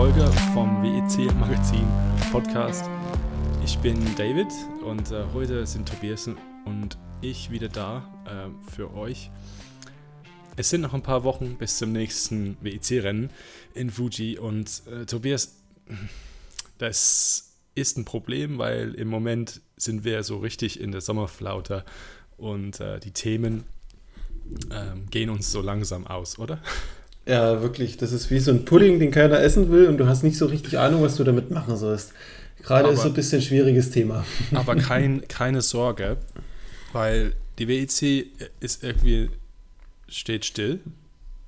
Folge vom WEC Magazin Podcast. Ich bin David und äh, heute sind Tobias und ich wieder da äh, für euch. Es sind noch ein paar Wochen bis zum nächsten WEC-Rennen in Fuji und äh, Tobias, das ist ein Problem, weil im Moment sind wir so richtig in der Sommerflaute und äh, die Themen ähm, gehen uns so langsam aus, oder? Ja, wirklich. Das ist wie so ein Pudding, den keiner essen will und du hast nicht so richtig Ahnung, was du damit machen sollst. Gerade aber, ist so ein bisschen ein schwieriges Thema. Aber kein, keine Sorge, weil die WEC ist irgendwie steht still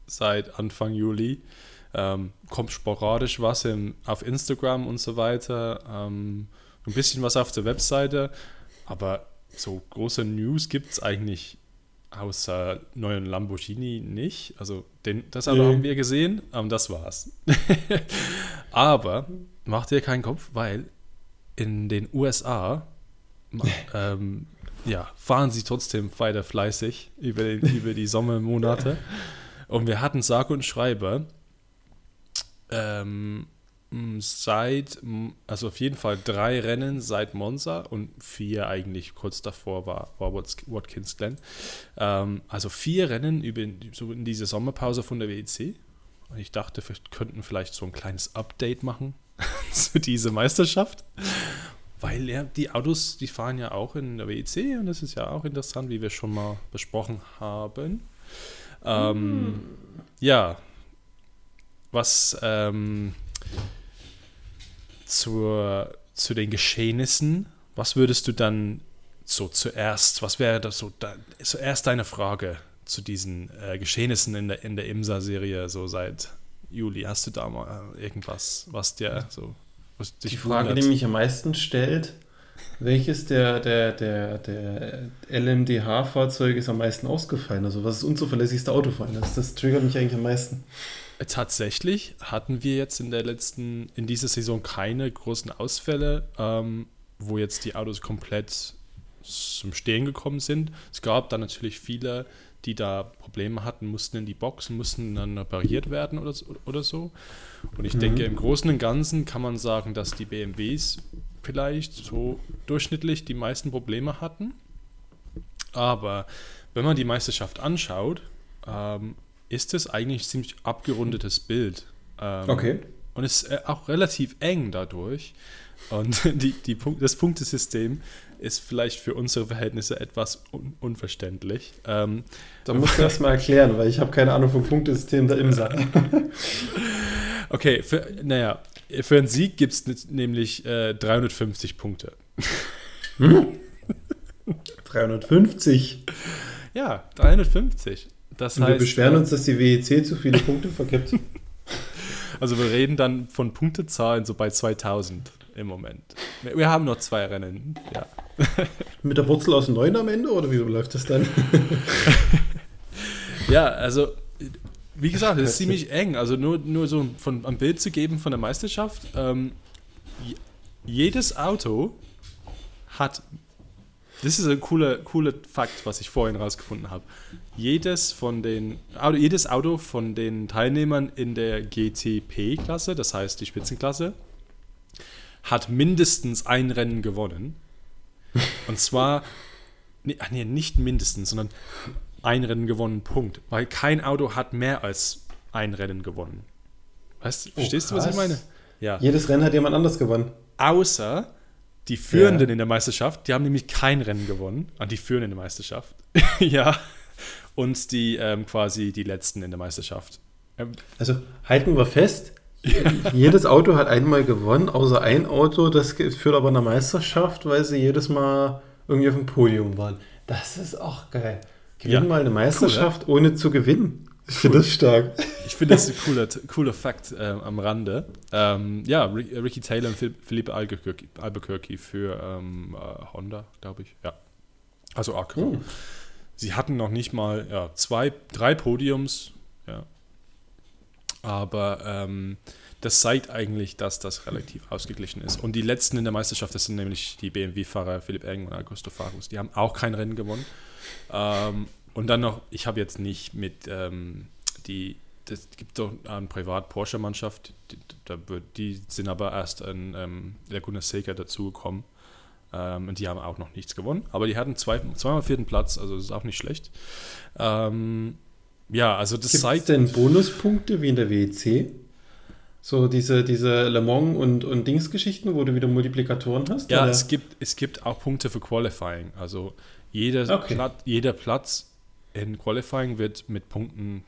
seit Anfang Juli. Ähm, kommt sporadisch was im, auf Instagram und so weiter. Ähm, ein bisschen was auf der Webseite, aber so große News gibt es eigentlich außer neuen Lamborghini nicht. Also den, das nee. haben wir gesehen, ähm, das war's. aber macht dir keinen Kopf, weil in den USA ähm, ja, fahren sie trotzdem weiter fleißig über, den, über die Sommermonate. Und wir hatten sage und schreibe ähm, seit, also auf jeden Fall drei Rennen seit Monza und vier eigentlich kurz davor war, war Watkins Glen. Ähm, also vier Rennen über, so in diese Sommerpause von der WEC. Und ich dachte, wir könnten vielleicht so ein kleines Update machen zu dieser Meisterschaft. Weil ja, die Autos, die fahren ja auch in der WEC und das ist ja auch interessant, wie wir schon mal besprochen haben. Ähm, mm. Ja, was ähm, zur, zu den Geschehnissen, was würdest du dann so zuerst, was wäre das so da, zuerst deine Frage zu diesen äh, Geschehnissen in der, in der IMSA-Serie so seit Juli? Hast du da mal äh, irgendwas, was dir so was Die Frage, wundert? die mich am meisten stellt, welches der, der, der, der LMDH-Fahrzeuge ist am meisten ausgefallen? Also was ist unzuverlässigste Autofahren? Das, das triggert mich eigentlich am meisten. Tatsächlich hatten wir jetzt in der letzten, in dieser Saison keine großen Ausfälle, ähm, wo jetzt die Autos komplett zum Stehen gekommen sind. Es gab dann natürlich viele, die da Probleme hatten, mussten in die Box mussten dann repariert werden oder, oder so. Und ich mhm. denke, im Großen und Ganzen kann man sagen, dass die BMWs vielleicht so durchschnittlich die meisten Probleme hatten. Aber wenn man die Meisterschaft anschaut, ähm, ist es eigentlich ein ziemlich abgerundetes Bild. Ähm, okay. Und es ist äh, auch relativ eng dadurch. Und die, die Punkt, das Punktesystem ist vielleicht für unsere Verhältnisse etwas un unverständlich. Ähm, da musst du das mal erklären, weil ich habe keine Ahnung vom Punktesystem da im Sack. okay, für, naja, für einen Sieg gibt es nämlich äh, 350 Punkte. Hm? 350? Ja, 350. Das Und heißt, wir beschweren äh, uns, dass die WEC zu viele Punkte vergibt. Also wir reden dann von Punktezahlen so bei 2000 im Moment. Wir haben noch zwei Rennen, ja. Mit der Wurzel aus 9 am Ende oder wie läuft das dann? ja, also wie gesagt, es ist ziemlich eng. Also nur, nur so von, ein Bild zu geben von der Meisterschaft. Ähm, jedes Auto hat das ist ein cooler, cooler Fakt, was ich vorhin rausgefunden habe. Jedes von den, jedes Auto von den Teilnehmern in der GTP-Klasse, das heißt die Spitzenklasse, hat mindestens ein Rennen gewonnen. Und zwar, nee, nee, nicht mindestens, sondern ein Rennen gewonnen, Punkt. Weil kein Auto hat mehr als ein Rennen gewonnen. Weißt, oh, verstehst du, was ich meine? Ja. Jedes Rennen hat jemand anders gewonnen. Außer die Führenden ja. in der Meisterschaft, die haben nämlich kein Rennen gewonnen, an die Führenden in der Meisterschaft. ja. Und die ähm, quasi die Letzten in der Meisterschaft. Ähm, also halten wir fest, jedes Auto hat einmal gewonnen, außer ein Auto, das führt aber eine Meisterschaft, weil sie jedes Mal irgendwie auf dem Podium waren. Das ist auch geil. Gewinnen ja. mal eine Meisterschaft, cool, ohne zu gewinnen. Ich finde das stark. Ich finde das ein cooler, cooler Fakt äh, am Rande. Ähm, ja, Ricky Taylor und Philippe Albuquerque, Albuquerque für ähm, äh, Honda, glaube ich. Ja. Also Acro. Oh. Sie hatten noch nicht mal ja, zwei, drei Podiums. Ja. Aber ähm, das zeigt eigentlich, dass das relativ ausgeglichen ist. Und die letzten in der Meisterschaft, das sind nämlich die BMW-Fahrer Philipp Eng und Augusto Fagus. Die haben auch kein Rennen gewonnen. Ähm, und dann noch, ich habe jetzt nicht mit ähm, die es gibt doch eine Privat-Porsche-Mannschaft, die, die, sind aber erst in ähm, Laguna Seca dazugekommen. Ähm, und die haben auch noch nichts gewonnen. Aber die hatten zwei, zweimal vierten Platz, also das ist auch nicht schlecht. Ähm, ja, also das Gibt's zeigt. denn Bonuspunkte wie in der WEC? So diese, diese Le Mans und, und Dingsgeschichten, wo du wieder Multiplikatoren hast? Ja, es gibt, es gibt auch Punkte für Qualifying. Also jeder, okay. Platz, jeder Platz in Qualifying wird mit Punkten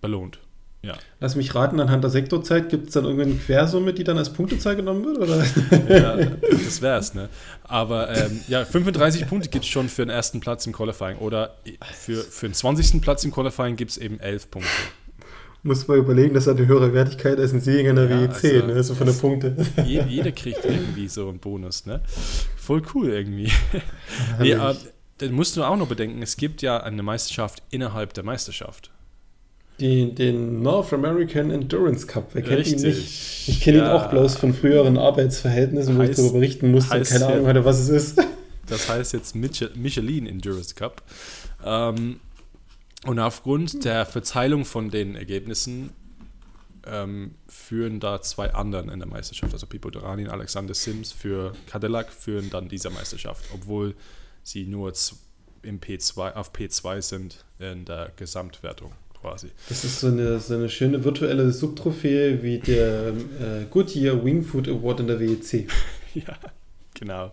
belohnt. Ja. Lass mich raten, anhand der Sektorzeit gibt es dann irgendeine Quersumme, die dann als Punktezahl genommen wird? Oder? Ja, das wäre es, ne? Aber ähm, ja, 35 Punkte gibt es schon für den ersten Platz im Qualifying. Oder für, für den 20. Platz im Qualifying gibt es eben 11 Punkte. Muss man überlegen, das hat eine höhere Wertigkeit als ein Sieg in der ja, WEC, also, ne? So von der Punkte. Jeder kriegt irgendwie so einen Bonus, ne? Voll cool irgendwie. nee, aber, dann musst du auch noch bedenken, es gibt ja eine Meisterschaft innerhalb der Meisterschaft. Die, den North American Endurance Cup. Wer kennt Richtig. ihn nicht? Ich kenne ja. ihn auch bloß von früheren Arbeitsverhältnissen, wo heißt, ich darüber berichten musste und keine Ahnung hatte, was es ist. Das heißt jetzt Michelin Endurance Cup. Ähm, und aufgrund der Verteilung von den Ergebnissen ähm, führen da zwei anderen in der Meisterschaft. Also Pipo Dorani und Alexander Sims für Cadillac führen dann diese Meisterschaft, obwohl sie nur im P2, auf P2 sind in der Gesamtwertung quasi. Das ist so eine, so eine schöne virtuelle Subtrophäe wie der äh, Goodyear Wingfood Award in der WEC. ja, genau.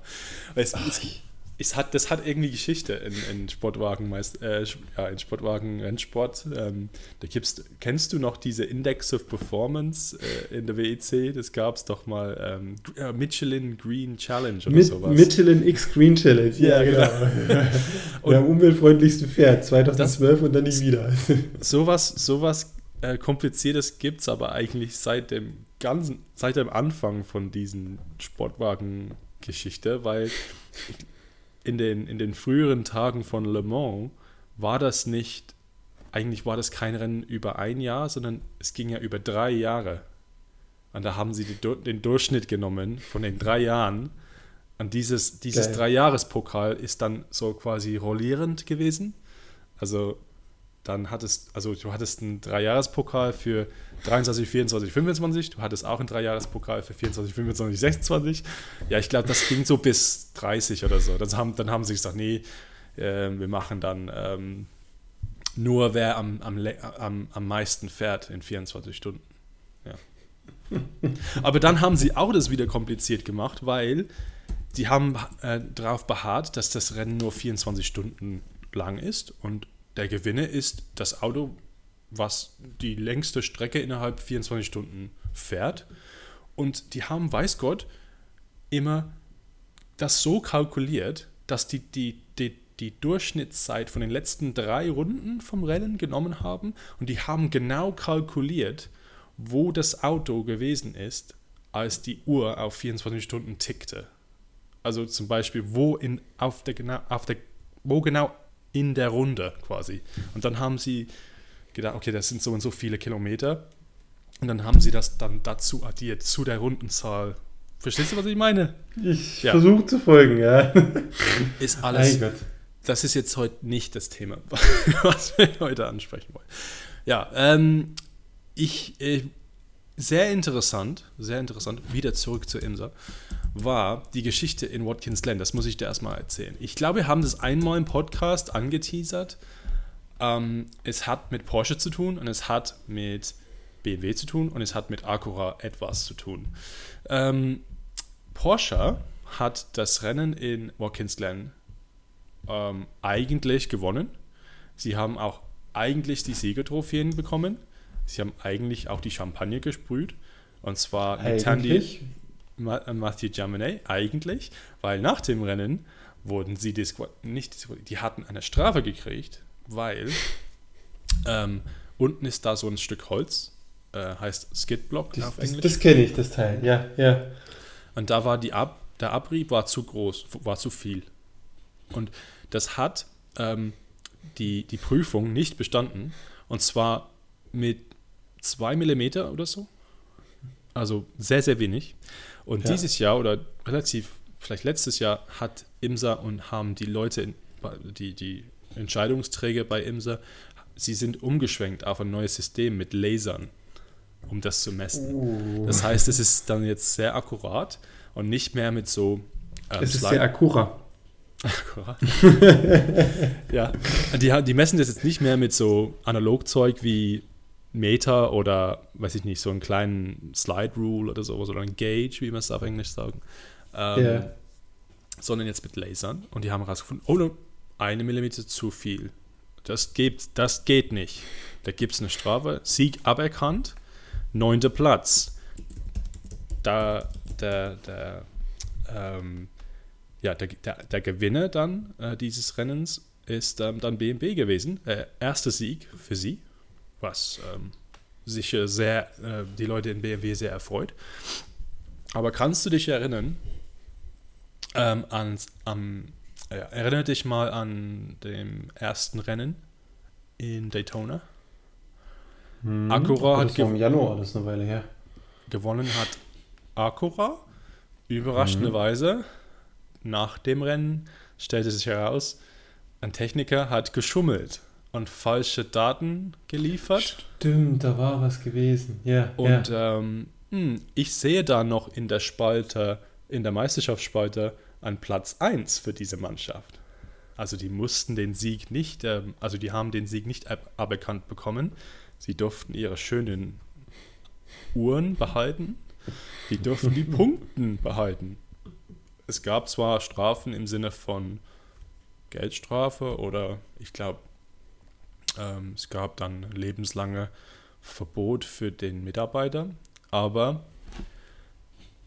Es, es, es, hat, das hat irgendwie Geschichte in, in Sportwagen, meist, äh, ja, in Sportwagen Rennsport. Ähm, da gibt's, kennst du noch diese Index of Performance äh, in der WEC? Das gab es doch mal ähm, äh, Michelin Green Challenge oder Mit, sowas. Michelin X Green Challenge, ja, ja genau. und der umweltfreundlichste Pferd, 2012 das, und dann nie wieder. sowas sowas äh, Kompliziertes gibt es aber eigentlich seit dem ganzen, seit dem Anfang von diesen Sportwagen-Geschichte, weil in den, in den früheren Tagen von Le Mans war das nicht, eigentlich war das kein Rennen über ein Jahr, sondern es ging ja über drei Jahre. Und da haben sie die, den Durchschnitt genommen von den drei Jahren. Und dieses, dieses Dreijahrespokal ist dann so quasi rollierend gewesen. Also dann hattest, also du hattest einen Dreijahrespokal für 23, 24, 25. Du hattest auch einen Dreijahrespokal für 24, 25, 26. Ja, ich glaube, das ging so bis 30 oder so. Dann haben, dann haben sie gesagt, nee, äh, wir machen dann ähm, nur, wer am, am, am, am meisten fährt in 24 Stunden. Ja. Aber dann haben sie auch das wieder kompliziert gemacht, weil sie haben äh, darauf beharrt, dass das Rennen nur 24 Stunden lang ist und der Gewinner ist das Auto, was die längste Strecke innerhalb 24 Stunden fährt. Und die haben, weiß Gott, immer das so kalkuliert, dass die, die, die, die Durchschnittszeit von den letzten drei Runden vom Rennen genommen haben und die haben genau kalkuliert, wo das Auto gewesen ist, als die Uhr auf 24 Stunden tickte. Also zum Beispiel, wo in, auf der, auf der, wo genau in der Runde quasi. Und dann haben sie gedacht, okay, das sind so und so viele Kilometer. Und dann haben sie das dann dazu addiert, zu der Rundenzahl. Verstehst du, was ich meine? Ich ja. versuche zu folgen, ja. Ist alles. Das ist jetzt heute nicht das Thema, was wir heute ansprechen wollen. Ja, ähm, ich, äh, sehr interessant, sehr interessant, wieder zurück zur Imsa war die Geschichte in Watkins Glen. Das muss ich dir erstmal erzählen. Ich glaube, wir haben das einmal im Podcast angeteasert. Ähm, es hat mit Porsche zu tun und es hat mit BMW zu tun und es hat mit Acura etwas zu tun. Ähm, Porsche hat das Rennen in Watkins Glen ähm, eigentlich gewonnen. Sie haben auch eigentlich die Siegertrophäen bekommen. Sie haben eigentlich auch die Champagne gesprüht. Und zwar mit Tandy, Mathieu Jaminet eigentlich, weil nach dem Rennen wurden sie nicht die hatten eine Strafe gekriegt, weil ähm, unten ist da so ein Stück Holz, äh, heißt Skidblock das, auf Englisch. Das, das kenne ich, das Teil, ja, ja. Und da war die Ab, der Abrieb war zu groß, war zu viel. Und das hat ähm, die, die Prüfung nicht bestanden. Und zwar mit zwei Millimeter oder so. Also sehr, sehr wenig. Und ja. dieses Jahr oder relativ, vielleicht letztes Jahr, hat IMSA und haben die Leute, die, die Entscheidungsträger bei IMSA, sie sind umgeschwenkt auf ein neues System mit Lasern, um das zu messen. Uh. Das heißt, es ist dann jetzt sehr akkurat und nicht mehr mit so. Ähm, es ist Slide sehr akkurat. Akkurat. ja, die, die messen das jetzt nicht mehr mit so Analogzeug wie Meter oder, weiß ich nicht, so einen kleinen Slide Rule oder sowas oder ein Gauge, wie man es auf Englisch sagen. Ähm, yeah. Sondern jetzt mit Lasern. Und die haben herausgefunden, oh, no, eine Millimeter zu viel. Das geht, das geht nicht. Da gibt es eine Strafe. Sieg aberkannt. Neunter Platz. Da der, der, ähm, ja, der, der, der, Gewinner dann äh, dieses Rennens ist ähm, dann BMW gewesen. Äh, erster Sieg für sie, was ähm, sicher sehr äh, die Leute in BMW sehr erfreut. Aber kannst du dich erinnern ähm, ans, am ja, erinnere dich mal an dem ersten Rennen in Daytona. Hm, Acura hat im Januar, das ist eine Weile her. Gewonnen hat Acura. Überraschenderweise, mhm. nach dem Rennen stellte sich heraus, ein Techniker hat geschummelt und falsche Daten geliefert. Stimmt, da war was gewesen. Ja. Und ja. Ähm, hm, ich sehe da noch in der Spalte, in der Meisterschaftsspalte, an Platz 1 für diese Mannschaft. Also die mussten den Sieg nicht, äh, also die haben den Sieg nicht aberkannt bekommen. Sie durften ihre schönen Uhren behalten. Die durften die Punkten behalten. Es gab zwar Strafen im Sinne von Geldstrafe oder ich glaube, ähm, es gab dann lebenslange Verbot für den Mitarbeiter, aber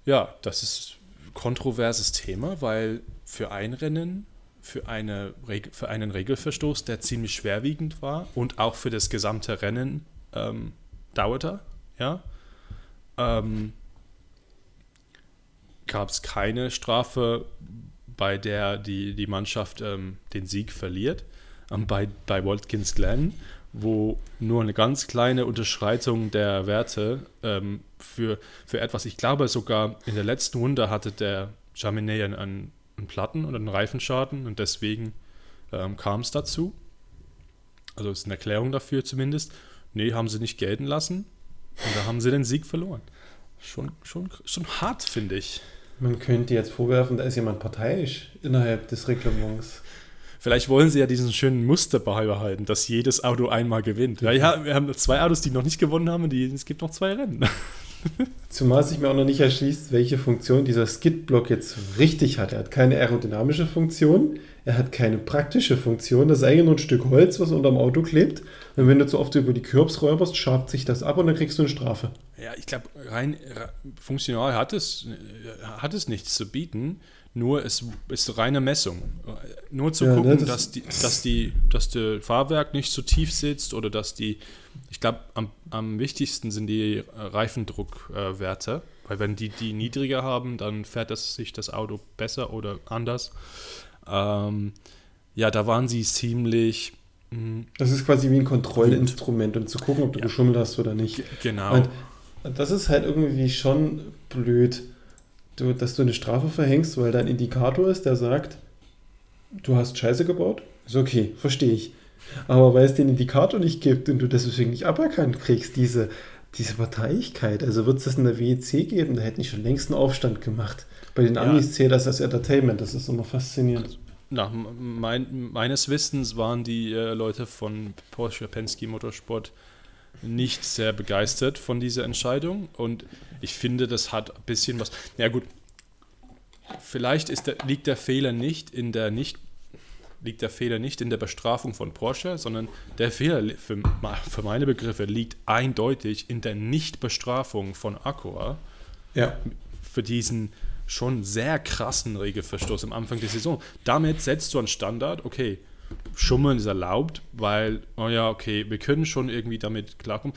ja, das ist kontroverses Thema, weil für ein Rennen, für, eine, für einen Regelverstoß, der ziemlich schwerwiegend war und auch für das gesamte Rennen ähm, dauerte, ja, ähm, gab es keine Strafe, bei der die, die Mannschaft ähm, den Sieg verliert. Bei, bei Watkins Glen wo nur eine ganz kleine Unterschreitung der Werte ähm, für, für etwas, ich glaube sogar in der letzten Runde hatte der Jaminet einen, einen Platten oder einen Reifenschaden und deswegen ähm, kam es dazu. Also ist eine Erklärung dafür zumindest. Nee, haben sie nicht gelten lassen und da haben sie den Sieg verloren. Schon, schon, schon hart, finde ich. Man könnte jetzt vorwerfen, da ist jemand parteiisch innerhalb des Reglements. Vielleicht wollen sie ja diesen schönen Muster beibehalten, dass jedes Auto einmal gewinnt. Ja, ja wir haben zwei Autos, die noch nicht gewonnen haben und die, es gibt noch zwei Rennen. Zumal sich mir auch noch nicht erschließt, welche Funktion dieser Skid-Block jetzt richtig hat. Er hat keine aerodynamische Funktion, er hat keine praktische Funktion. Das ist eigentlich nur ein Stück Holz, was unterm Auto klebt. Und wenn du zu oft über die Kürbs räuberst, schabt sich das ab und dann kriegst du eine Strafe. Ja, ich glaube, rein funktional hat es, hat es nichts zu bieten. Nur es ist reine Messung. Nur zu ja, gucken, ne, das dass, die, dass, die, dass der Fahrwerk nicht so tief sitzt oder dass die, ich glaube, am, am wichtigsten sind die Reifendruckwerte, weil wenn die die niedriger haben, dann fährt das, sich das Auto besser oder anders. Ähm, ja, da waren sie ziemlich. Mh, hm, das ist quasi wie ein Kontrollinstrument, um zu gucken, ob du ja. geschummelt hast oder nicht. Genau. Und das ist halt irgendwie schon blöd du, dass du eine Strafe verhängst, weil da ein Indikator ist, der sagt, du hast Scheiße gebaut, ist okay, verstehe ich. Aber weil es den Indikator nicht gibt und du deswegen nicht aberkannt kriegst, diese, diese Parteiigkeit, also wird es das in der WEC geben, da hätten ich schon längst einen Aufstand gemacht. Bei den ja. Amis zählt das als Entertainment, das ist immer faszinierend. Nach mein, meines Wissens waren die äh, Leute von Porsche Penske Motorsport nicht sehr begeistert von dieser Entscheidung und ich finde, das hat ein bisschen was. Ja gut, vielleicht ist der, liegt der Fehler nicht in der nicht liegt der Fehler nicht in der Bestrafung von Porsche, sondern der Fehler für, für meine Begriffe liegt eindeutig in der Nichtbestrafung von Acura ja. für diesen schon sehr krassen Regelverstoß am Anfang der Saison. Damit setzt du einen Standard, okay, Schummeln ist erlaubt, weil, oh ja, okay, wir können schon irgendwie damit klarkommen.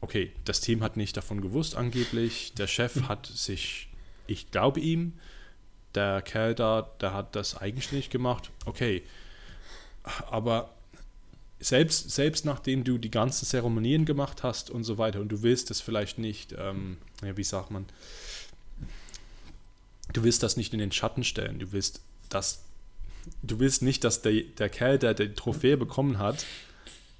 Okay, das Team hat nicht davon gewusst, angeblich. Der Chef hm. hat sich, ich glaube ihm, der Kerl da, der hat das eigenständig gemacht. Okay, aber selbst, selbst nachdem du die ganzen Zeremonien gemacht hast und so weiter und du willst das vielleicht nicht, ähm, ja, wie sagt man, du willst das nicht in den Schatten stellen, du willst das du willst nicht, dass der, der Kerl, der die Trophäe bekommen hat,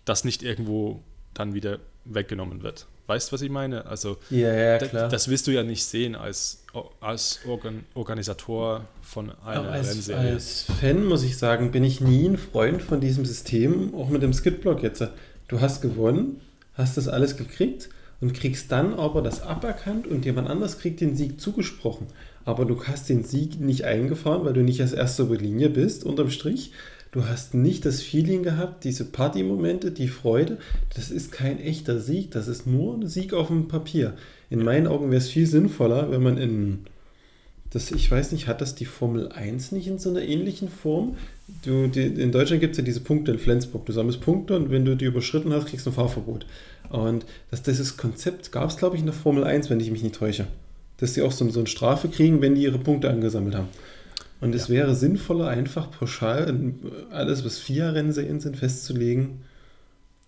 das nicht irgendwo dann wieder weggenommen wird. Weißt du, was ich meine? Also, Ja, ja, da- klar. das wirst du ja nicht sehen als, als Organ Organisator von einer als, Rennserie. als Fan muss ich sagen, bin ich nie ein Freund von diesem System, auch mit dem Skidblock jetzt. Du hast gewonnen, hast das alles gekriegt und kriegst dann aber das aberkannt und jemand anders kriegt den Sieg zugesprochen. Aber du hast den Sieg nicht eingefahren, weil du nicht als erster über die Linie bist, unterm Strich. Du hast nicht das Feeling gehabt, diese Partymomente, die Freude. Das ist kein echter Sieg, das ist nur ein Sieg auf dem Papier. In meinen Augen wäre es viel sinnvoller, wenn man in das, ich weiß nicht, hat das die Formel 1 nicht in so einer ähnlichen Form? Du, die, in Deutschland gibt es ja diese Punkte in Flensburg. Du sammelst Punkte und wenn du die überschritten hast, kriegst du ein Fahrverbot. Und das, dieses Konzept gab es, glaube ich, in der Formel 1, wenn ich mich nicht täusche. Dass die auch so, so eine Strafe kriegen, wenn die ihre Punkte angesammelt haben. Und es wäre sinnvoller, einfach pauschal alles, was vier Rennserien sind, festzulegen.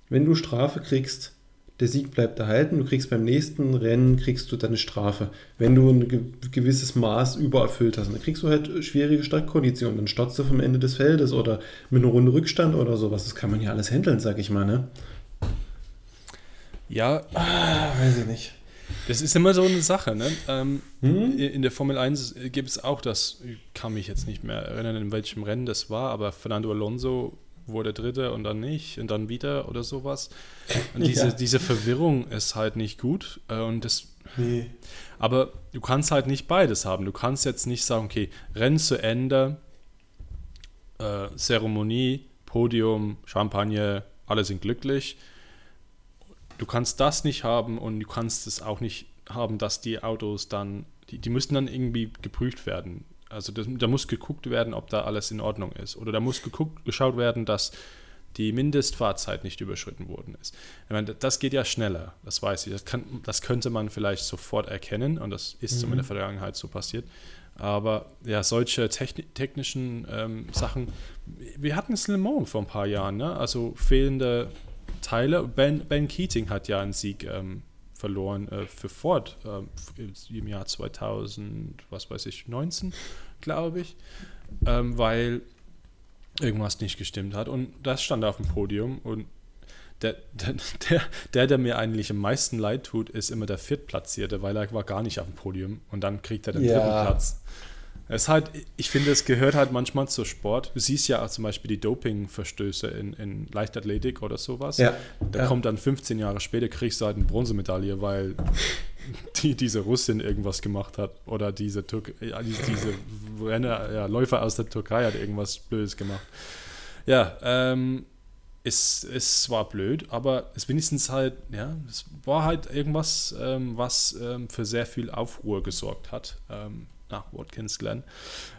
Wenn du Strafe kriegst, der Sieg bleibt erhalten, du kriegst beim nächsten Rennen kriegst du dann eine Strafe. Wenn du ein ge gewisses Maß übererfüllt hast, dann kriegst du halt schwierige Startkonditionen, dann startst du vom Ende des Feldes oder mit einer Runde Rückstand oder sowas. Das kann man ja alles handeln, sag ich mal, ne? Ja, Ah, weiß ich nicht. Das ist immer so eine Sache. Ne? Ähm, Hm? In der Formel 1 gibt es auch das, ich kann mich jetzt nicht mehr erinnern, in welchem Rennen das war, aber Fernando Alonso wurde Dritter und dann nicht und dann wieder oder sowas. Und diese, Ja. diese Verwirrung ist halt nicht gut. äh, Und das, Nee. aber du kannst halt nicht beides haben. Du kannst jetzt nicht sagen, okay, Rennen zu Ende, äh, Zeremonie, Podium, Champagner, alle sind glücklich. Du kannst das nicht haben und du kannst es auch nicht haben, dass die Autos dann, die, die müssen dann irgendwie geprüft werden. Also das, da muss geguckt werden, ob da alles in Ordnung ist. Oder da muss geguckt, geschaut werden, dass die Mindestfahrzeit nicht überschritten worden ist. Ich meine, das geht ja schneller, das weiß ich. Das, kann, das könnte man vielleicht sofort erkennen und das ist so in der Vergangenheit so passiert. Aber ja, solche techni technischen ähm, Sachen, wir hatten es in Le Mans vor ein paar Jahren, ne? also fehlende Teile. Ben, ben Keating hat ja einen Sieg ähm, verloren äh, für Ford ähm, im Jahr 2000, was weiß ich, 19, glaube ich, ähm, weil irgendwas nicht gestimmt hat. Und das stand auf dem Podium und der, der, der, der, der mir eigentlich am meisten leid tut, ist immer der Viertplatzierte, weil er war gar nicht auf dem Podium und dann kriegt er den Ja. dritten Platz. Es halt, ich finde, es gehört halt manchmal zur Sport. Du siehst ja auch zum Beispiel die Dopingverstöße in, in Leichtathletik oder sowas. Ja. Da ja. kommt dann 15 Jahre später, kriegst du halt eine Bronzemedaille, weil die, diese Russin irgendwas gemacht hat. Oder diese, Türk ja, diese, diese Renner, ja, Läufer aus der Türkei hat irgendwas Blödes gemacht. Ja, ähm, es, es war blöd, aber es wenigstens halt, ja, es war halt irgendwas, ähm, was ähm, für sehr viel Aufruhr gesorgt hat ähm, nach Watkins Glen.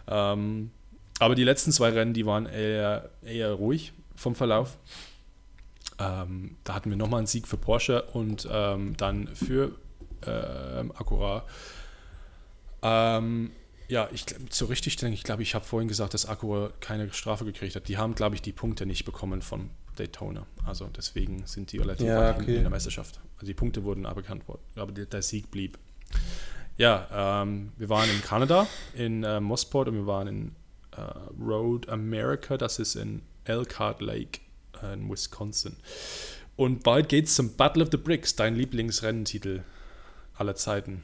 Ähm, aber die letzten zwei Rennen, die waren eher, eher ruhig vom Verlauf. Ähm, da hatten wir nochmal einen Sieg für Porsche und ähm, dann für ähm, Acura. Ähm, ja, ich so richtig denke ich, glaube ich, habe vorhin gesagt, dass Acura keine Strafe gekriegt hat. Die haben, glaube ich, die Punkte nicht bekommen von Daytona. Also deswegen sind die relativ Ja, okay. in der Meisterschaft. Also die Punkte wurden aberkannt worden, aber der Sieg blieb. Ja, ähm, wir waren in Kanada, in äh, Mosport und wir waren in äh, Road America, das ist in Elkhart Lake äh, in Wisconsin. Und bald geht's zum Battle of the Bricks, dein Lieblingsrennentitel aller Zeiten.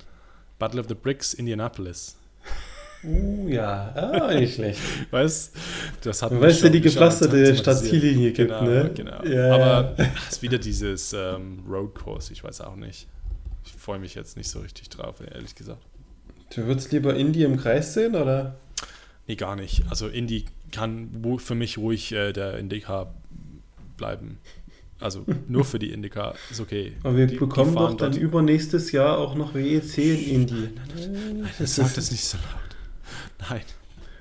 Battle of the Bricks, Indianapolis. Uh, ja, ah, nicht schlecht. Weißt das hat Du weißt schon- die gepflasterte thematisiert. Startziellinie gibt, genau, ne? Genau. Ja, Aber ja. es ist wieder dieses ähm, Road Course, ich weiß auch nicht. Ich freue mich jetzt nicht so richtig drauf, ehrlich gesagt. Du würdest lieber Indie im Kreis sehen, oder? Nee, gar nicht. Also Indy kann für mich ruhig äh, der Indica bleiben. Also nur für die Indica ist okay. Aber wir Die- die bekommen fahren doch dann übernächstes Jahr auch noch WEC in Indie. Das sagt das nicht so laut. Nein.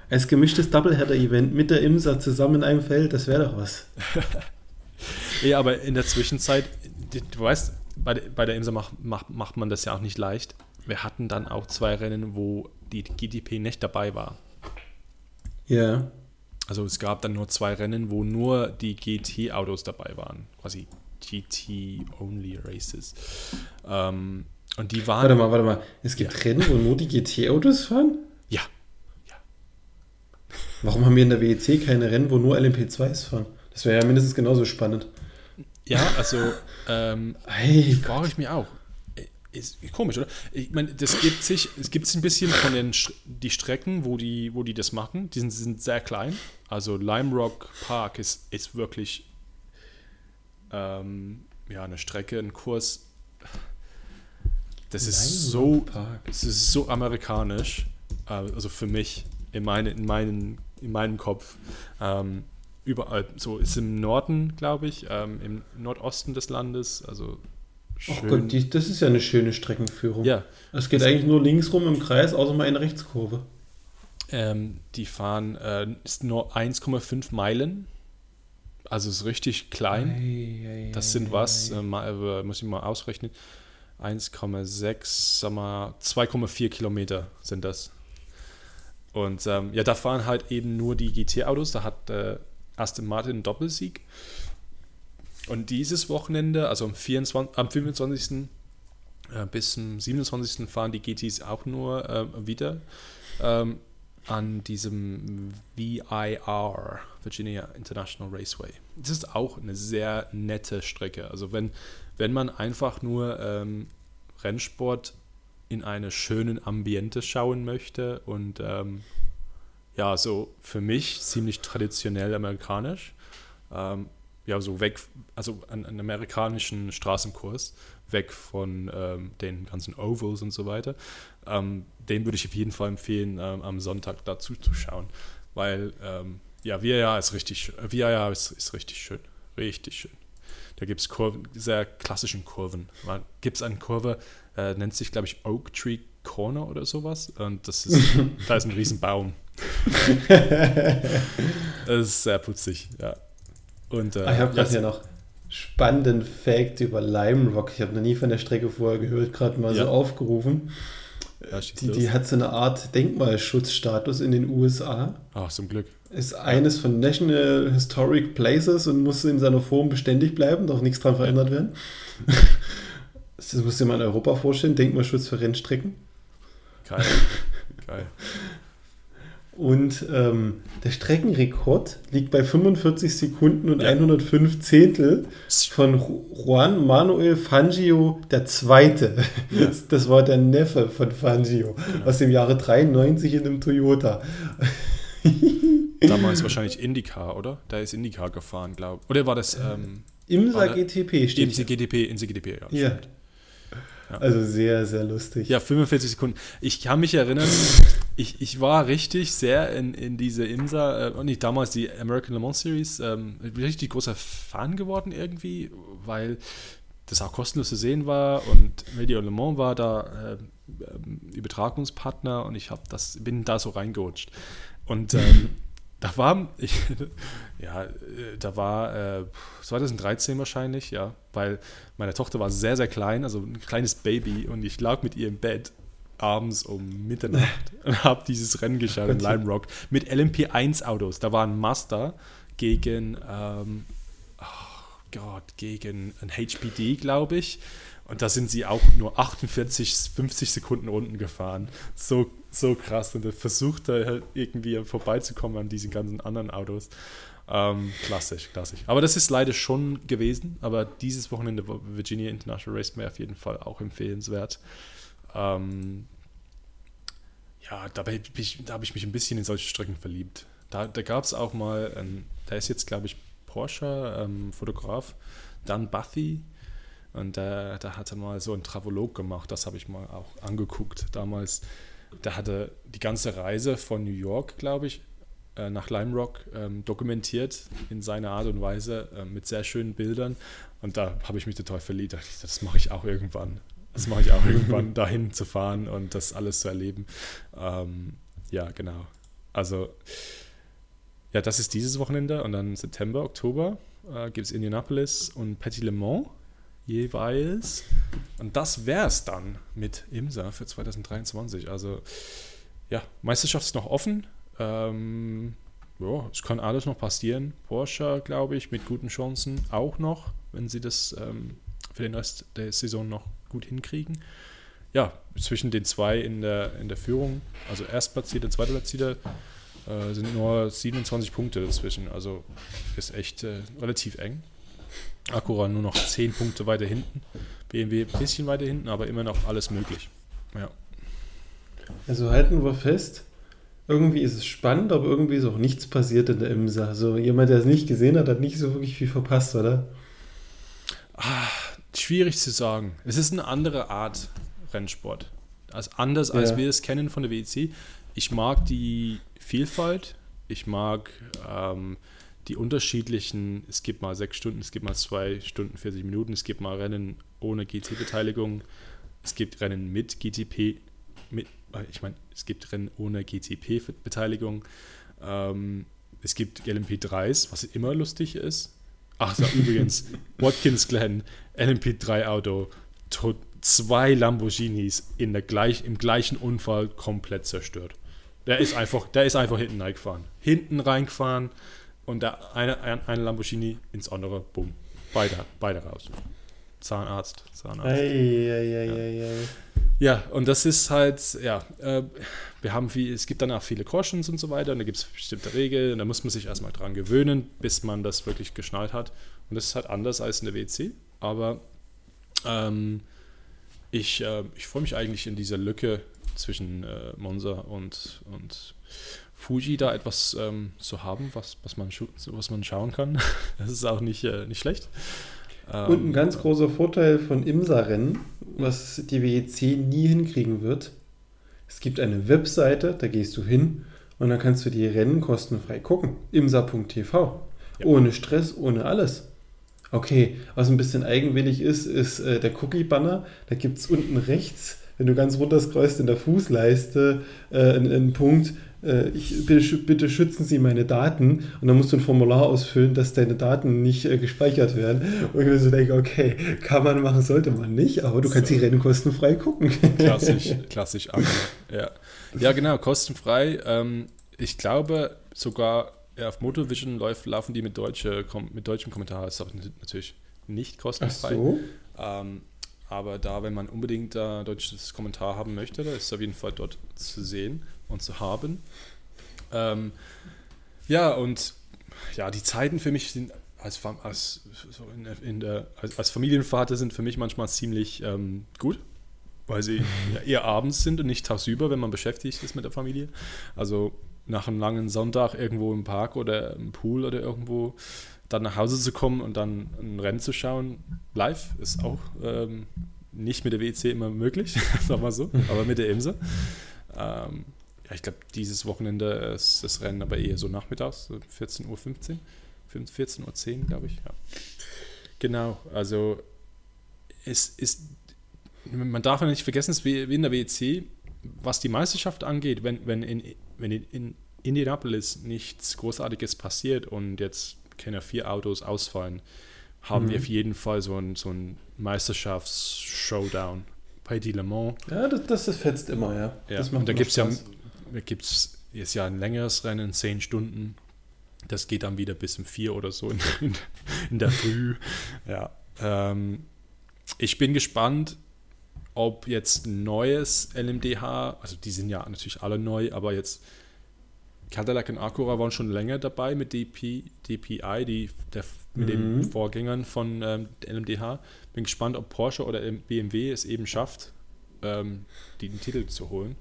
Als gemischtes Doubleheader-Event mit der IMSA zusammen in einem Feld, das wäre doch was. Ja, aber in der Zwischenzeit, die- du weißt, bei, der- bei der IMSA macht, macht, macht man das ja auch nicht leicht. Wir hatten dann auch zwei Rennen, wo die GTP nicht dabei war. Ja. Also es gab dann nur zwei Rennen, wo nur die GT-Autos dabei waren. Quasi GT-Only Races. Ähm, und die waren. Warte mal, warte mal. Es gibt Rennen, wo nur die GT-Autos fahren? Ja. Warum haben wir in der WEC keine Rennen, wo nur LMP2s fahren? Das wäre ja mindestens genauso spannend. Ja, also ähm, Ey, frage ich mir auch. Ist komisch, oder? Ich meine, das gibt sich, es gibt ein bisschen von den die Strecken, wo die, wo die das machen, die sind, sind sehr klein. Also Lime Rock Park ist, ist wirklich ähm, ja, eine Strecke, ein Kurs. Das ist Lime so, Rock Park. es ist so amerikanisch, äh, also für mich, in, meine, in, meinen, in meinem Kopf. Ähm, überall, so ist im Norden, glaube ich, ähm, im Nordosten des Landes, also Oh schön. Gott, die, das ist ja eine schöne Streckenführung. ja, Es geht eigentlich nur links rum im Kreis, außer mal eine Rechtskurve. ähm, die fahren, äh, ist nur 1,5 Meilen, also ist richtig klein. Ei, ei, Das ei, sind ei, was, äh, mal, äh, muss ich mal ausrechnen, 1,6, sag mal, 2,4 Kilometer sind das. Und ähm, ja, da fahren halt eben nur die GT-Autos, da hat äh, Aston Martin Doppelsieg. Und dieses Wochenende, also am, 24, am 25. Äh, bis zum 27. fahren die GTs auch nur äh, wieder ähm, an diesem VIR, Virginia International Raceway. Das ist auch eine sehr nette Strecke. Also wenn, wenn man einfach nur ähm, Rennsport in einer schönen Ambiente schauen möchte und ähm, ja, so für mich ziemlich traditionell amerikanisch. Ähm, ja, so weg, also einen, einen amerikanischen Straßenkurs, weg von ähm, den ganzen Ovals und so weiter. Ähm, den würde ich auf jeden Fall empfehlen, ähm, am Sonntag dazu zu schauen, weil ähm, ja, VIA ist richtig, schön- VIA ist, ist richtig schön, richtig schön. Da gibt es Kurven, sehr klassischen Kurven. Gibt es eine Kurve, äh, nennt sich, glaube ich, Oak Tree Corner oder sowas. Und das ist, da ist ein Riesenbaum. das ist sehr putzig, ja. Und, äh, Ah, ich habe gerade hier noch spannenden Fact über Lime Rock. Ich habe noch nie von der Strecke vorher gehört, gerade mal Ja. so aufgerufen. ja, Die, die hat so eine Art Denkmalschutzstatus in den USA. Ach, zum Glück. Ist eines von National Historic Places und muss in seiner Form beständig bleiben, darf nichts dran verändert werden. Das musst du dir mal in Europa vorstellen, Denkmalschutz für Rennstrecken. Geil. Geil. Und ähm, der Streckenrekord liegt bei 45 Sekunden und Ja. 105 Zehntel von Ju- Juan Manuel Fangio II. Das, das war der Neffe von Fangio Genau. aus dem Jahre 93 in einem Toyota. Damals wahrscheinlich IndyCar, oder? Da ist IndyCar gefahren, glaube ich. Oder war das ähm, Imsa GTP steht hier. GDP, IMC GDP, ja. Ja. Ja. Also sehr, sehr lustig. Ja, 45 Sekunden. Ich kann mich erinnern, ich, ich war richtig sehr in, in diese IMSA, äh, und nicht damals die American Le Mans Series, ähm, richtig großer Fan geworden irgendwie, weil das auch kostenlos zu sehen war und Radio Le Mans war da äh, ähm, Übertragungspartner und ich hab das, bin da so reingerutscht. Und ähm, da war, ich, ja, äh, da war äh, 2013 wahrscheinlich, ja, weil meine Tochter war sehr, sehr klein, also ein kleines Baby und ich lag mit ihr im Bett abends um Mitternacht und habe dieses Rennen geschaut in. Lime Rock mit LMP1 Autos. Da war ein Mazda gegen, ähm, oh Gott, gegen ein HPD, glaube ich. Und da sind sie auch nur 48, 50 Sekunden unten gefahren. So, so krass. Und er versucht da halt irgendwie vorbeizukommen an diesen ganzen anderen Autos. Ähm, klassisch, klassisch. Aber das ist leider schon gewesen. Aber dieses Wochenende Virginia International Race wäre auf jeden Fall auch empfehlenswert. Ähm, ja, dabei da habe ich mich ein bisschen in solche Strecken verliebt. Da, da gab es auch mal, ein, da ist jetzt, glaube ich, Porsche, ähm, Fotograf, Dan Bathy. Und der, der hatte mal so einen Travolog gemacht, das habe ich mal auch angeguckt damals. Der hatte die ganze Reise von New York, glaube ich, äh, nach Lime Rock ähm, dokumentiert in seiner Art und Weise äh, mit sehr schönen Bildern. Und da habe ich mich total verliebt. Da Das mache ich auch irgendwann. Das mache ich auch irgendwann, dahin zu fahren und das alles zu erleben. Ähm, ja, genau. Also, ja, das ist dieses Wochenende und dann September, Oktober äh, gibt es Indianapolis und Petit Le Mans jeweils. Und das wäre es dann mit IMSA für 2023. Also, ja, Meisterschaft ist noch offen. Ähm, ja, es kann alles noch passieren. Porsche, glaube ich, mit guten Chancen auch noch, wenn sie das ähm, für den Rest der Saison noch gut hinkriegen. Ja, zwischen den zwei in der, in der Führung, also Erstplatzierte, Zweitplatzierte, äh, sind nur 27 Punkte dazwischen. Also ist echt äh, relativ eng. Acura nur noch 10 Punkte weiter hinten. BMW ein bisschen weiter hinten, aber immer noch alles möglich. Ja. Also halten wir fest, irgendwie ist es spannend, aber irgendwie ist auch nichts passiert in der IMSA. Also jemand, der es nicht gesehen hat, hat nicht so wirklich viel verpasst, oder? Ah, schwierig zu sagen. Es ist eine andere Art Rennsport. Also anders als Ja. wir es kennen von der WEC. Ich mag die Vielfalt. Ich mag ähm, die unterschiedlichen, es gibt mal sechs Stunden, es gibt mal zwei Stunden 40 Minuten, es gibt mal Rennen ohne GT-Beteiligung, es gibt Rennen mit GTP, mit, ich meine, es gibt Rennen ohne GTP-Beteiligung, ähm, es gibt LMP3s, was immer lustig ist. Ach so, übrigens, Watkins Glen, LMP3-Auto, tot, zwei Lamborghinis in der gleich, im gleichen Unfall komplett zerstört. Der ist einfach, der ist einfach hinten reingefahren. Hinten reingefahren und der eine, ein, ein Lamborghini ins andere, bumm. Beide, beide raus. Zahnarzt, Zahnarzt. Eieieiei. Ja, und das ist halt, ja, äh, wir haben viel, es gibt dann auch viele Cautions und so weiter und da gibt es bestimmte Regeln und da muss man sich erstmal dran gewöhnen, bis man das wirklich geschnallt hat. Und das ist halt anders als in der WC, aber ähm, ich, äh, ich freue mich eigentlich in dieser Lücke zwischen äh, Monza und, und Fuji da etwas ähm, zu haben, was, was, man, was man schauen kann. Das ist auch nicht, äh, nicht schlecht. Und ein Ähm, ganz großer Vorteil von IMSA-Rennen, was die WEC nie hinkriegen wird. Es gibt eine Webseite, da gehst du hin und dann kannst du die Rennen kostenfrei gucken. imsa.tv. Ja. Ohne Stress, ohne alles. Okay, was ein bisschen eigenwillig ist, ist äh, der Cookie-Banner. Da gibt es unten rechts, wenn du ganz runter scrollst in der Fußleiste, äh, einen, einen Punkt, ich, bitte, schü- bitte schützen Sie meine Daten. Und dann musst du ein Formular ausfüllen, dass deine Daten nicht äh, gespeichert werden. Und ich mir so denke, okay, kann man machen, sollte man nicht, aber du kannst So. die Rennen kostenfrei gucken. Klassisch, klassisch. Ja. ja, genau, kostenfrei. Ähm, ich glaube sogar ja, auf Motorvision läuft, laufen die mit, deutsche, mit deutschem Kommentar. Das ist aber natürlich nicht Ach kostenfrei. so? Ähm, aber da, wenn man unbedingt äh, deutsches Kommentar haben möchte, da ist es auf jeden Fall dort zu sehen und zu haben. Ähm, ja, und ja, die Zeiten für mich sind als, als, so in in der, als, als Familienvater sind für mich manchmal ziemlich ähm, gut, weil sie ja eher abends sind und nicht tagsüber, wenn man beschäftigt ist mit der Familie. Also nach einem langen Sonntag irgendwo im Park oder im Pool oder irgendwo dann nach Hause zu kommen und dann ein Rennen zu schauen, live, ist auch ähm, nicht mit der WEC immer möglich, sagen wir so, aber mit der IMSA. Ähm, ja, ich glaube, dieses Wochenende ist das Rennen aber eher so nachmittags, so 14.15 Uhr, 14.10 Uhr, glaube ich. Ja. Genau, also es ist, man darf ja nicht vergessen, es ist wie in der WEC, was die Meisterschaft angeht, wenn, wenn, in, wenn in, in Indianapolis nichts Großartiges passiert und jetzt keine vier Autos ausfallen, haben wir Mhm. auf jeden Fall so ein, so ein Meisterschafts-Showdown bei Die Le Mans. Ja, das, das, fetzt immer, ja. Ja, und da gibt es ja, Da gibt's jetzt ja ein längeres Rennen, zehn Stunden. Das geht dann wieder bis um vier oder so in, in, in der Früh. Ja, ähm, ich bin gespannt, ob jetzt ein neues LMDH, also die sind ja natürlich alle neu, aber jetzt Cadillac und Acura waren schon länger dabei mit DP, DPI, die, der, mit den Mhm. Vorgängern von ähm, LMDH. Bin gespannt, ob Porsche oder BMW es eben schafft, ähm, den Titel zu holen.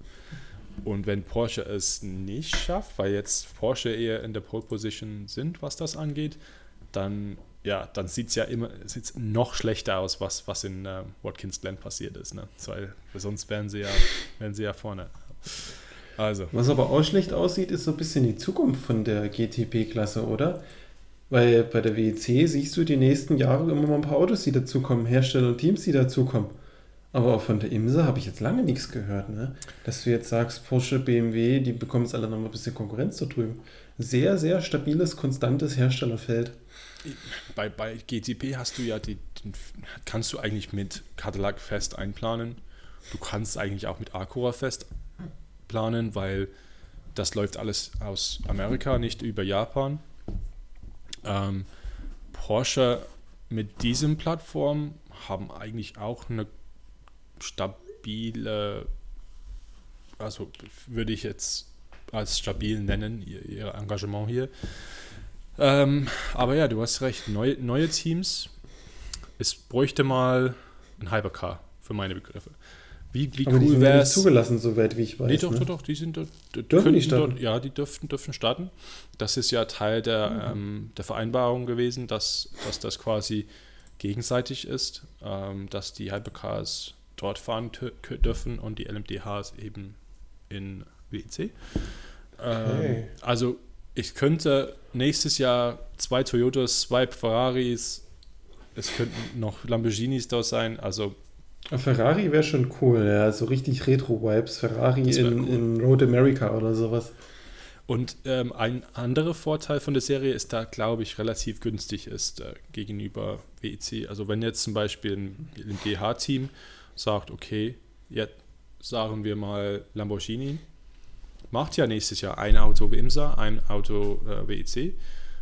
Und wenn Porsche es nicht schafft, weil jetzt Porsche eher in der Pole Position sind, was das angeht, dann, ja, dann sieht es ja immer sieht's noch schlechter aus, was, was in äh, Watkins Glen passiert ist. Ne? Weil, sonst wären sie, ja, wären sie ja vorne. Also, Was aber auch schlecht aussieht, ist so ein bisschen die Zukunft von der GTP-Klasse, oder? Weil bei der WEC siehst du die nächsten Jahre immer mal ein paar Autos, die dazukommen, Hersteller und Teams, die dazukommen. Aber auch von der IMSA habe ich jetzt lange nichts gehört, ne? Dass du jetzt sagst, Porsche, BMW, die bekommen jetzt alle noch mal ein bisschen Konkurrenz da drüben. Sehr, sehr stabiles, konstantes Herstellerfeld. bei, bei GTP hast du ja die, kannst du eigentlich mit Cadillac fest einplanen. Du kannst eigentlich auch mit Acura fest planen, weil das läuft alles aus Amerika, nicht über Japan. Ähm, Porsche mit diesem Plattform haben eigentlich auch eine stabile, also würde ich jetzt als stabil nennen, ihr, ihr Engagement hier. Ähm, aber ja, du hast recht. Neue, neue Teams. Es bräuchte mal ein Hypercar für meine Begriffe. Wie, wie Aber cool wäre es? zugelassen, soweit wie ich weiß. Nee, doch, ne? doch, doch, die sind dort. Dürfen die starten? Dort, ja, die dürften, dürfen starten. Das ist ja Teil der, ähm, der Vereinbarung gewesen, dass, dass das quasi gegenseitig ist, ähm, dass die Hypercars dort fahren dürfen und die LMDHs eben in WEC. Ähm, Okay. Also ich könnte nächstes Jahr zwei Toyotas, zwei Ferraris, es könnten noch Lamborghinis da sein, also Ferrari wäre schon cool, ja. So richtig Retro-Vibes. Ferrari in, cool. in Road America oder sowas. Und ähm, ein anderer Vorteil von der Serie ist da, glaube ich, relativ günstig ist äh, gegenüber WEC. Also wenn jetzt zum Beispiel ein, ein DH-Team sagt, okay, jetzt sagen wir mal Lamborghini, macht ja nächstes Jahr ein Auto IMSA, ein Auto äh, WEC.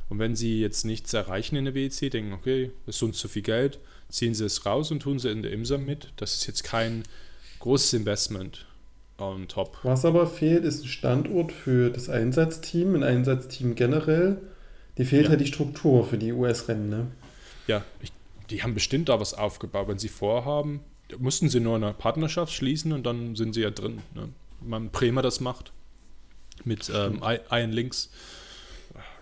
Und wenn sie jetzt nichts erreichen in der WEC, denken, okay, das ist uns zu viel Geld, ziehen sie es raus und tun sie in der IMSA mit. Das ist jetzt kein großes Investment on top. Was aber fehlt, ist ein Standort für das Einsatzteam, ein Einsatzteam generell. Die fehlt Ja. halt die Struktur für die US-Rennen, ne? Ja, ich, die haben bestimmt da was aufgebaut. Wenn sie vorhaben, mussten sie nur eine Partnerschaft schließen und dann sind sie ja drin. Ne? Wenn Bremer das macht mit ähm, Iron Links.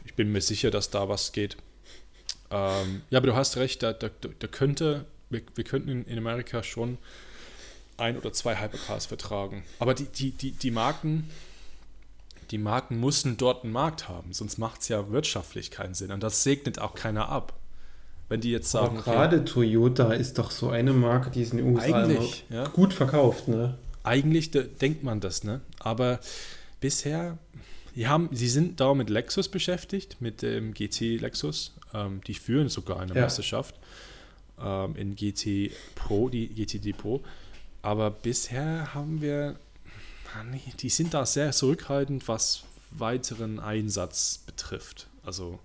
Ich bin mir sicher, dass da was geht. Ähm, ja, aber du hast recht, da, da, da könnte, wir, wir könnten in, in Amerika schon ein oder zwei Hypercars vertragen. Aber die, die, die, die Marken, die Marken mussten dort einen Markt haben, sonst macht es ja wirtschaftlich keinen Sinn. Und das segnet auch keiner ab. Wenn die jetzt sagen, Aber gerade Toyota ist doch so eine Marke, die ist in den USA ja. gut verkauft, ne? eigentlich de- denkt man das, ne? Aber bisher, die haben, sie sind da mit Lexus beschäftigt, mit dem GT Lexus. Ähm, die führen sogar eine Ja. Meisterschaft ähm, in GT Pro, die GTD Pro. Aber bisher haben wir, die sind da sehr zurückhaltend, was weiteren Einsatz betrifft. Also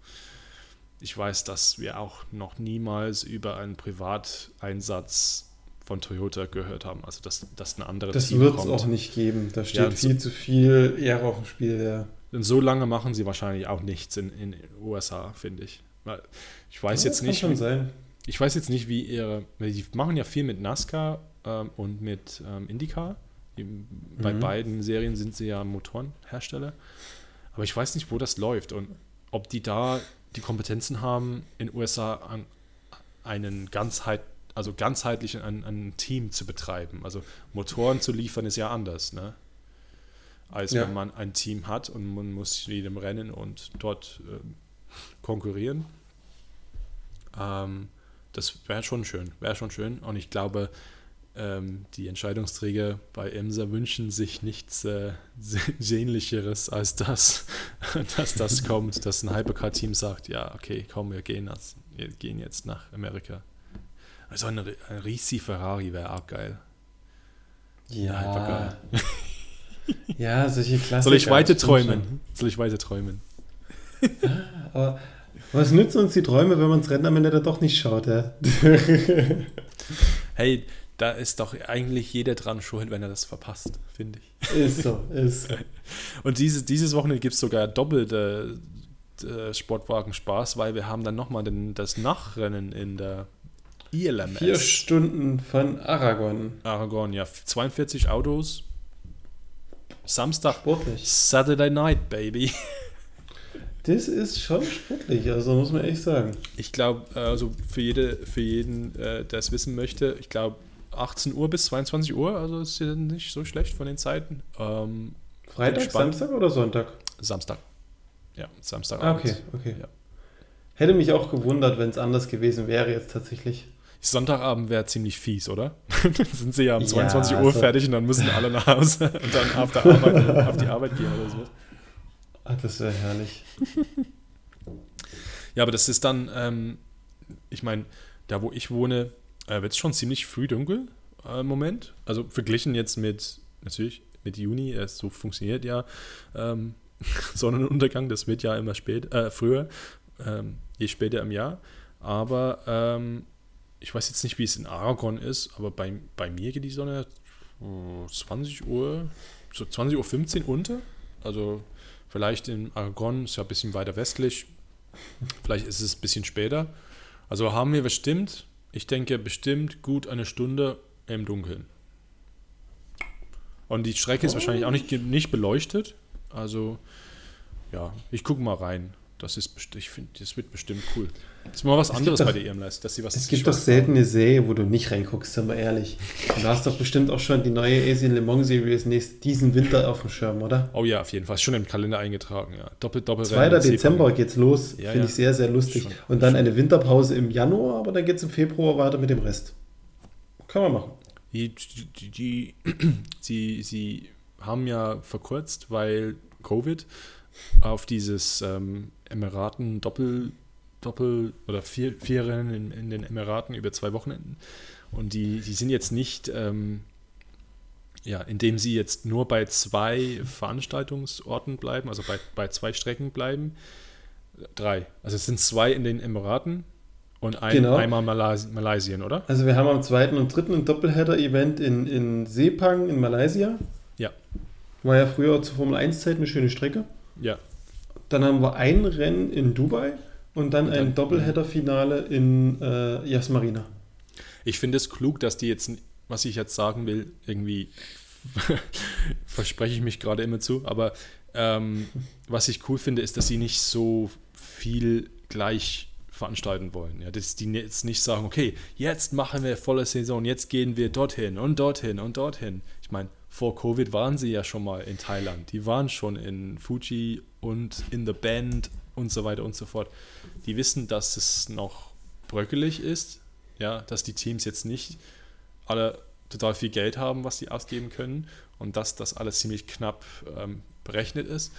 ich weiß, dass wir auch noch niemals über einen Privateinsatz von Toyota gehört haben. Also dass, dass eine andere Das wird es auch nicht geben. Da steht Ja, und viel zu viel Ehre auf dem Spiel, ja. Denn so lange machen sie wahrscheinlich auch nichts in den USA, finde ich. Weil Ich weiß Ja, jetzt das nicht, Kann schon wie, sein. ich weiß jetzt nicht, wie ihre, die machen ja viel mit NASCAR ähm, und mit ähm, IndyCar. Bei Mhm. beiden Serien sind sie ja Motorenhersteller. Aber ich weiß nicht, wo das läuft und ob die da die Kompetenzen haben, in den USA an, einen Ganzheit, also ganzheitlich ein, ein Team zu betreiben. Also Motoren zu liefern ist ja anders, ne? Als Ja. wenn man ein Team hat und man muss jedem rennen und dort ähm, konkurrieren. Ähm, das wäre schon schön, wäre schon schön. Und ich glaube, ähm, die Entscheidungsträger bei EMSA wünschen sich nichts äh, Sehnlicheres als das, dass das kommt, dass ein Hypercar-Team sagt, ja, okay, komm, wir gehen, das, wir gehen jetzt nach Amerika. Also ein, ein riesig Ferrari wäre auch geil. Ja. Ja, solche Klassiker. Soll ich weiter träumen? Soll ich weiter träumen? Aber was nützen uns die Träume, wenn man das Rennen am Ende dann doch nicht schaut, ja? Hey, da ist doch eigentlich jeder dran schuld, wenn er das verpasst, finde ich. ist so, ist so. Und diese, dieses Wochenende gibt es sogar doppelte äh, Sportwagen-Spaß, weil wir haben dann nochmal das Nachrennen in der ILMS. Vier Stunden von Aragon. Aragon, ja. 42 Autos. Samstag, Sportlich. Saturday Night, Baby. Das ist schon sportlich, also muss man ehrlich sagen. Ich glaube, also für, jede, für jeden, äh, der es wissen möchte, ich glaube 18 Uhr bis 22 Uhr, also ist ja nicht so schlecht von den Zeiten. Ähm, Freitag. Samstag oder Sonntag? Samstag. Ja, Samstag. Ah, okay, okay. Ja. Hätte mich auch gewundert, wenn es anders gewesen wäre jetzt tatsächlich. Sonntagabend wäre ziemlich fies, oder? dann sind sie ja um Ja, 22 Uhr also- fertig und dann müssen alle nach Hause und dann auf, Arbeit, auf die Arbeit gehen oder so. Ah, das wäre herrlich. Ja, aber das ist dann, ähm, ich meine, da wo ich wohne, äh, wird es schon ziemlich früh dunkel äh, im Moment. Also verglichen jetzt mit, natürlich, mit Juni, äh, so funktioniert ja ähm, Sonnenuntergang, das wird ja immer spät, äh, früher, ähm, je später im Jahr. Aber ähm, ich weiß jetzt nicht, wie es in Aragon ist, aber bei, bei mir geht die Sonne äh, 20 Uhr, so 20.15 Uhr unter. Also vielleicht in Aragon, ist ja ein bisschen weiter westlich, Vielleicht ist es ein bisschen später. Also haben wir bestimmt, ich denke bestimmt gut eine Stunde im Dunkeln. Und die Strecke ist wahrscheinlich auch nicht, nicht beleuchtet. Also, ja, ich gucke mal rein. Das ist, ich finde, das wird bestimmt cool. Das ist mal was Es anderes gibt bei doch- der EMLS, dass sie was Es gibt doch selten eine Serie, wo du nicht reinguckst, sind wir ehrlich. Du hast doch bestimmt auch schon die neue Asian Le Mans Series nächst, diesen Winter auf dem Schirm, oder? Oh ja, auf jeden Fall. Schon im Kalender eingetragen, ja. Doppel, doppel 2. Dezember geht's los. Ja, Finde ja. ich sehr, sehr lustig. Schon. Und dann eine Winterpause im Januar, aber dann geht's im Februar weiter mit dem Rest. Kann man machen. Die, die, die, sie, sie haben ja verkürzt, weil Covid auf dieses ähm, Emiraten Doppel, Doppel oder vier, vier Rennen in, in den Emiraten über zwei Wochenenden. Und die, die sind jetzt nicht, ähm, ja, indem sie jetzt nur bei zwei Veranstaltungsorten bleiben, also bei, bei zwei Strecken bleiben. Drei. Also es sind zwei in den Emiraten und ein, Genau. einmal Malaysi Malaysien, oder? Also wir haben am 2. und 3. ein Doppelheader-Event in, in Sepang in Malaysia. Ja. War ja früher zur Formel 1-Zeit eine schöne Strecke. Ja. Dann haben wir ein Rennen in Dubai und dann Und ein dann- Doppelheader-Finale in äh, Yas Marina. Ich finde es klug, dass die jetzt, was ich jetzt sagen will, irgendwie verspreche ich mich gerade immer zu, aber ähm, was ich cool finde, ist, dass sie nicht so viel gleich veranstalten wollen. Ja, dass die jetzt nicht sagen, okay, jetzt machen wir volle Saison, jetzt gehen wir dorthin und dorthin und dorthin. Ich meine, vor Covid waren sie ja schon mal in Thailand, die waren schon in Fuji und in The Band und so weiter und so fort. Die wissen, dass es noch bröckelig ist, ja, dass die Teams jetzt nicht alle total viel Geld haben, was sie ausgeben können und dass das alles ziemlich knapp ähm, berechnet ist.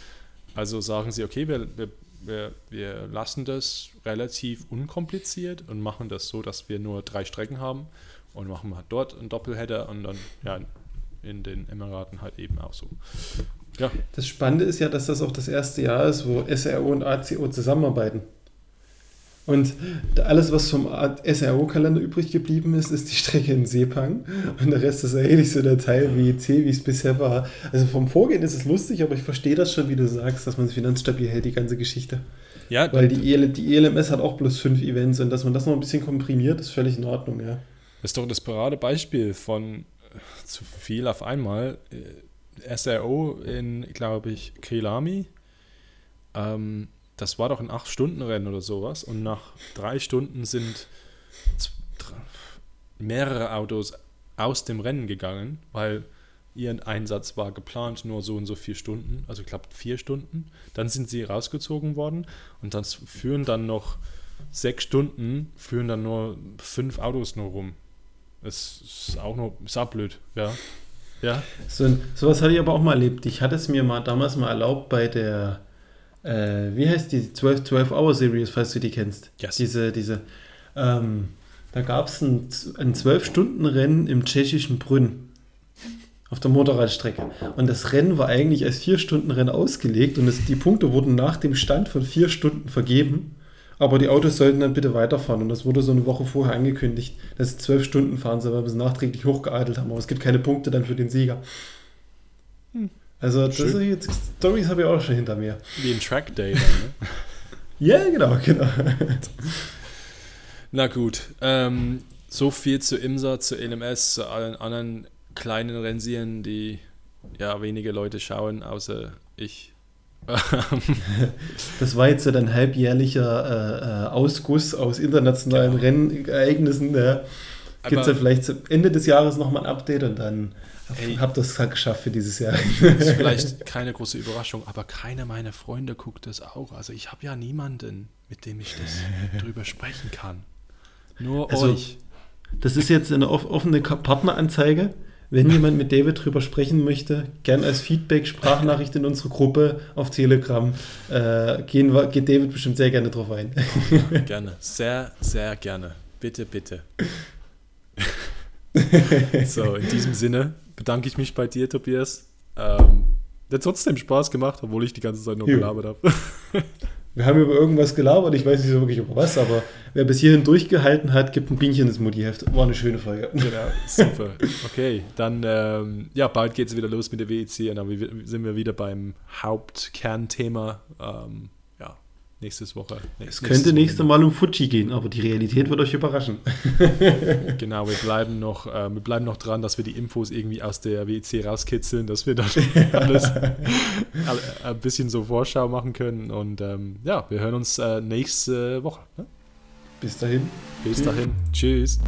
Also sagen sie, okay, wir, wir, wir, wir lassen das relativ unkompliziert und machen das so, dass wir nur drei Strecken haben und machen mal dort einen Doppelheader und dann ja, in den Emiraten halt eben auch so. Ja, Das Spannende ist ja, dass das auch das erste Jahr ist, wo SRO und ACO zusammenarbeiten. Und alles, was vom SRO-Kalender übrig geblieben ist, ist die Strecke in Sepang. Und der Rest ist ähnlich so der Teil wie EC, wie es bisher war. Also vom Vorgehen ist es lustig, aber ich verstehe das schon, wie du sagst, dass man es finanzstabil hält, die ganze Geschichte. ja Weil die, EL, die ELMS hat auch bloß fünf Events und dass man das noch ein bisschen komprimiert, ist völlig in Ordnung, ja. Das ist doch das Paradebeispiel von zu viel auf einmal. Äh, SRO in, glaube ich, Kelami. Ähm, das war doch ein 8-Stunden-Rennen oder sowas. Und nach drei Stunden sind mehrere Autos aus dem Rennen gegangen, weil ihr Einsatz war geplant nur so und so vier Stunden, also ich glaube vier Stunden. Dann sind sie rausgezogen worden und dann führen dann noch sechs Stunden, führen dann nur fünf Autos nur rum. Das ist auch nur, ist auch blöd, ja. Ja, So, sowas hatte ich aber auch mal erlebt. Ich hatte es mir mal damals mal erlaubt bei der, äh, wie heißt die, 12, 12-Hour-Series, falls du die kennst. Yes. Diese, diese, ähm, da gab es ein, ein 12-Stunden-Rennen im tschechischen Brünn. Auf der Motorradstrecke. Und das Rennen war eigentlich als 4-Stunden-Rennen ausgelegt und es, die Punkte wurden nach dem Stand von 4 Stunden vergeben. Aber die Autos sollten dann bitte weiterfahren. Und das wurde so eine Woche vorher angekündigt, dass sie 12 Stunden fahren sollen, weil wir sie nachträglich hochgeadelt haben. Aber es gibt keine Punkte dann für den Sieger. Also, das Schön. sind jetzt Stories habe ich auch schon hinter mir. wie ein Track Day dann, ne? Ja, genau, genau. Na gut, ähm, so viel zu IMSA, zu LMS, zu allen anderen kleinen Rennserien, die ja wenige Leute schauen, außer ich. Das war jetzt so ein halbjährlicher äh, äh, Ausguss aus internationalen Genau. Rennereignissen. Ja. Gibt es ja vielleicht zum Ende des Jahres nochmal ein Update und dann Ey. habt ihr es halt geschafft für dieses Jahr. Das ist vielleicht keine große Überraschung, aber keiner meiner Freunde guckt das auch. Also ich habe ja niemanden, mit dem ich das drüber sprechen kann. Nur Also, euch. Das ist jetzt eine off- offene Partneranzeige. Wenn jemand mit David drüber sprechen möchte, gern als Feedback, Sprachnachricht in unsere Gruppe auf Telegram. Äh, gehen geht David bestimmt sehr gerne drauf ein. Gerne. Sehr, sehr gerne. Bitte, bitte. so, in diesem Sinne bedanke ich mich bei dir, Tobias. Ähm, hat trotzdem Spaß gemacht, obwohl ich die ganze Zeit nur gelabert habe. Wir haben über irgendwas gelabert, ich weiß nicht so wirklich über was, aber wer bis hierhin durchgehalten hat, gibt ein Bienchen ins Mutti-Heft. War eine schöne Folge. genau, super. Okay, dann, ähm, ja, bald geht es wieder los mit der WEC und dann sind wir wieder beim Hauptkernthema. Ähm, nächstes Woche. Es könnte nächste Mal um Fuji gehen, aber die Realität wird euch überraschen. genau, wir bleiben noch, äh, wir bleiben noch dran, dass wir die Infos irgendwie aus der WEC rauskitzeln, dass wir dann alles ein bisschen so Vorschau machen können. Und ähm, ja, wir hören uns äh, nächste Woche. Ne? Bis dahin. Bis dahin. Tschüss.